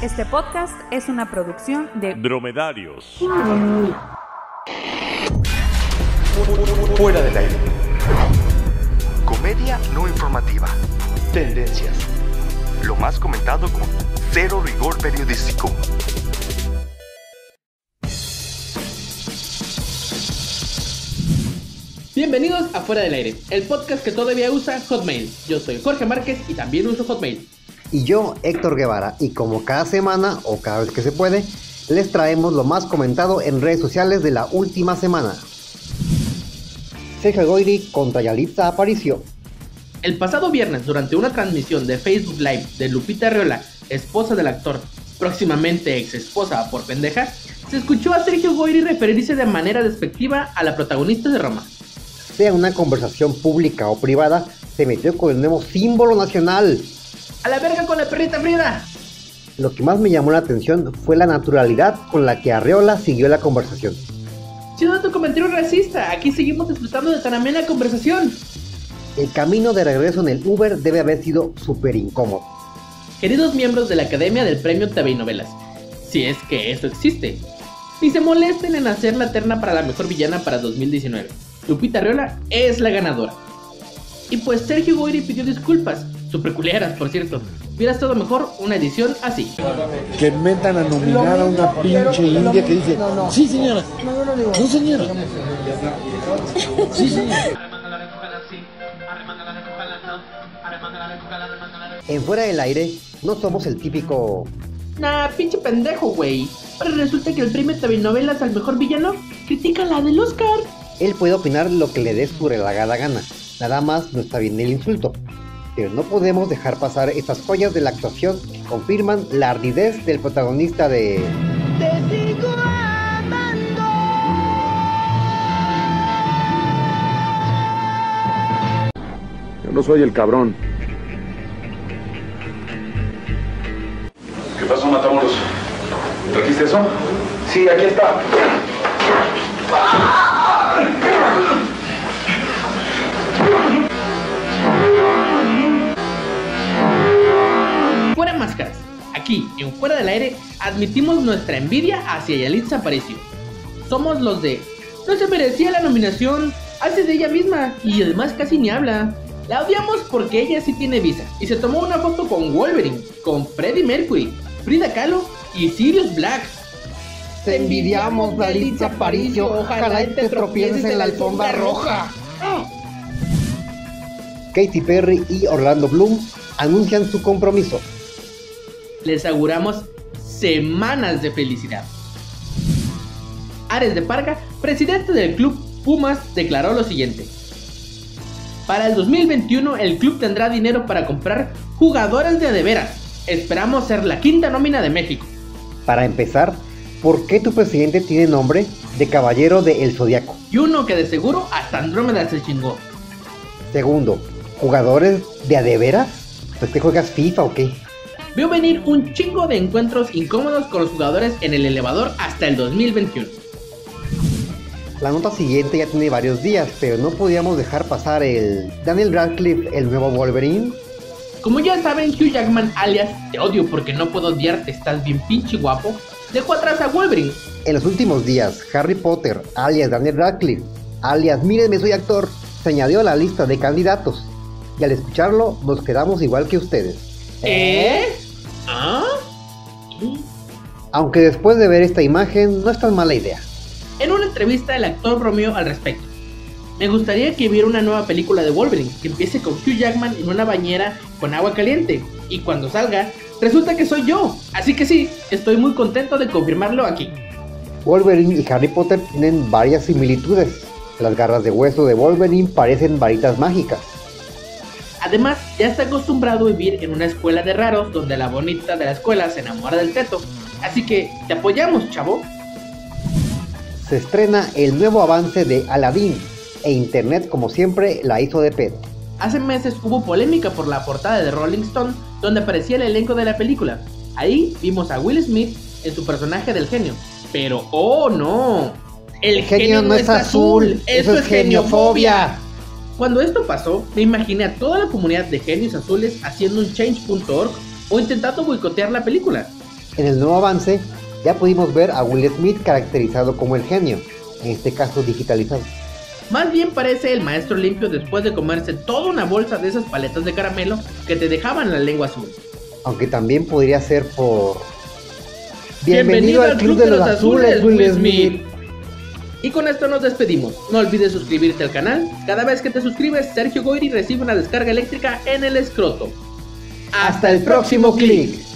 Este podcast es una producción de Dromedarios. Fuera del aire. Comedia no informativa. Tendencias. Lo más comentado con cero rigor periodístico. Bienvenidos a Fuera del Aire, el podcast que todavía usa Hotmail. Yo soy Jorge Márquez y también uso Hotmail. Y yo, Héctor Guevara, y como cada semana o cada vez que se puede, les traemos lo más comentado en redes sociales de la última semana. Sergio Goyri contra Yalitza Aparicio. El pasado viernes, durante una transmisión de Facebook Live de Lupita Arriola, esposa del actor, próximamente ex esposa por pendeja, se escuchó a Sergio Goyri referirse de manera despectiva a la protagonista de Roma. Sea una conversación pública o privada, se metió con el nuevo símbolo nacional. ¡A la verga con la perrita Frida! Lo que más me llamó la atención fue la naturalidad con la que Arreola siguió la conversación. Siendo tu comentario racista, aquí seguimos disfrutando de tan amena conversación. El camino de regreso en el Uber debe haber sido súper incómodo. Queridos miembros de la Academia del Premio TV y Novelas, si es que eso existe, ni se molesten en hacer la terna para la mejor villana para 2019. Lupita Arriola es la ganadora. Y pues Sergio Goyri pidió disculpas, super culeras, por cierto. Hubiera estado mejor una edición así. que metan a nominar a una pinche india que dice, sí señora, no señora, sí señora. En fuera del aire, no somos el típico Nah, pinche pendejo, güey. Pero resulta que el premio TV Novelas al mejor villano critica la del Oscar. Él puede opinar lo que le dé su relagada gana. Nada más no está bien el insulto. Pero no podemos dejar pasar estas joyas de la actuación que confirman la ardidez del protagonista de... Yo no soy el cabrón. ¿Qué pasó, Matamoros? ¿Trajiste eso? Sí, aquí está. Fuera Aire, admitimos nuestra envidia hacia Yalitza Aparicio. Somos los de... No se merecía la nominación, hace de ella misma y además casi ni habla. La odiamos porque ella sí tiene visa y se tomó una foto con Wolverine, con Freddie Mercury, Frida Kahlo y Sirius Black. Te envidiamos, Yalitza Aparicio. Ojalá y te tropieces en la alfombra roja. Katy Perry y Orlando Bloom anuncian su compromiso. Les auguramos semanas de felicidad. Ares de Parga, presidente del club Pumas, declaró lo siguiente. Para el 2021 el club tendrá dinero para comprar jugadores de adeveras. Esperamos ser la quinta nómina de México. Para empezar, ¿por qué tu presidente tiene nombre de caballero de El Zodiaco? Y uno que de seguro hasta Andrómeda se chingó. Segundo, ¿jugadores de adeveras? ¿Pues que juegas FIFA o qué? Vio venir un chingo de encuentros incómodos con los jugadores en el elevador hasta el 2021. La nota siguiente ya tiene varios días, pero no podíamos dejar pasar el Daniel Radcliffe, el nuevo Wolverine. Como ya saben, Hugh Jackman alias Te odio porque no puedo odiarte, estás bien pinche guapo, dejó atrás a Wolverine. En los últimos días, Harry Potter, alias Daniel Radcliffe, alias Mírenme soy actor, se añadió a la lista de candidatos. Y al escucharlo, nos quedamos igual que ustedes. ¿Eh? ¿Ah? Aunque después de ver esta imagen, no es tan mala idea. En una entrevista el actor bromeó al respecto. Me gustaría que viera una nueva película de Wolverine, que empiece con Hugh Jackman en una bañera con agua caliente, y cuando salga, resulta que soy yo. Así que sí, estoy muy contento de confirmarlo aquí. Wolverine y Harry Potter tienen varias similitudes. Las garras de hueso de Wolverine parecen varitas mágicas. Además, ya está acostumbrado a vivir en una escuela de raros donde la bonita de la escuela se enamora del teto. Así que te apoyamos, chavo. Se estrena el nuevo avance de Aladdin e Internet como siempre la hizo de pedo. Hace meses hubo polémica por la portada de Rolling Stone donde aparecía el elenco de la película. Ahí vimos a Will Smith en su personaje del genio. Pero, oh no, el, genio no es azul, eso es geniofobia. Cuando esto pasó, me imaginé a toda la comunidad de genios azules haciendo un change.org o intentando boicotear la película. En el nuevo avance ya pudimos ver a Will Smith caracterizado como el genio, en este caso digitalizado. Más bien parece el maestro limpio después de comerse toda una bolsa de esas paletas de caramelo que te dejaban la lengua azul. Aunque también podría ser por... Bienvenido, al Club, de, los, Azules, Will Smith. Y con esto nos despedimos. No olvides suscribirte al canal. Cada vez que te suscribes, Sergio Goiri recibe una descarga eléctrica en el escroto. Hasta el próximo clic.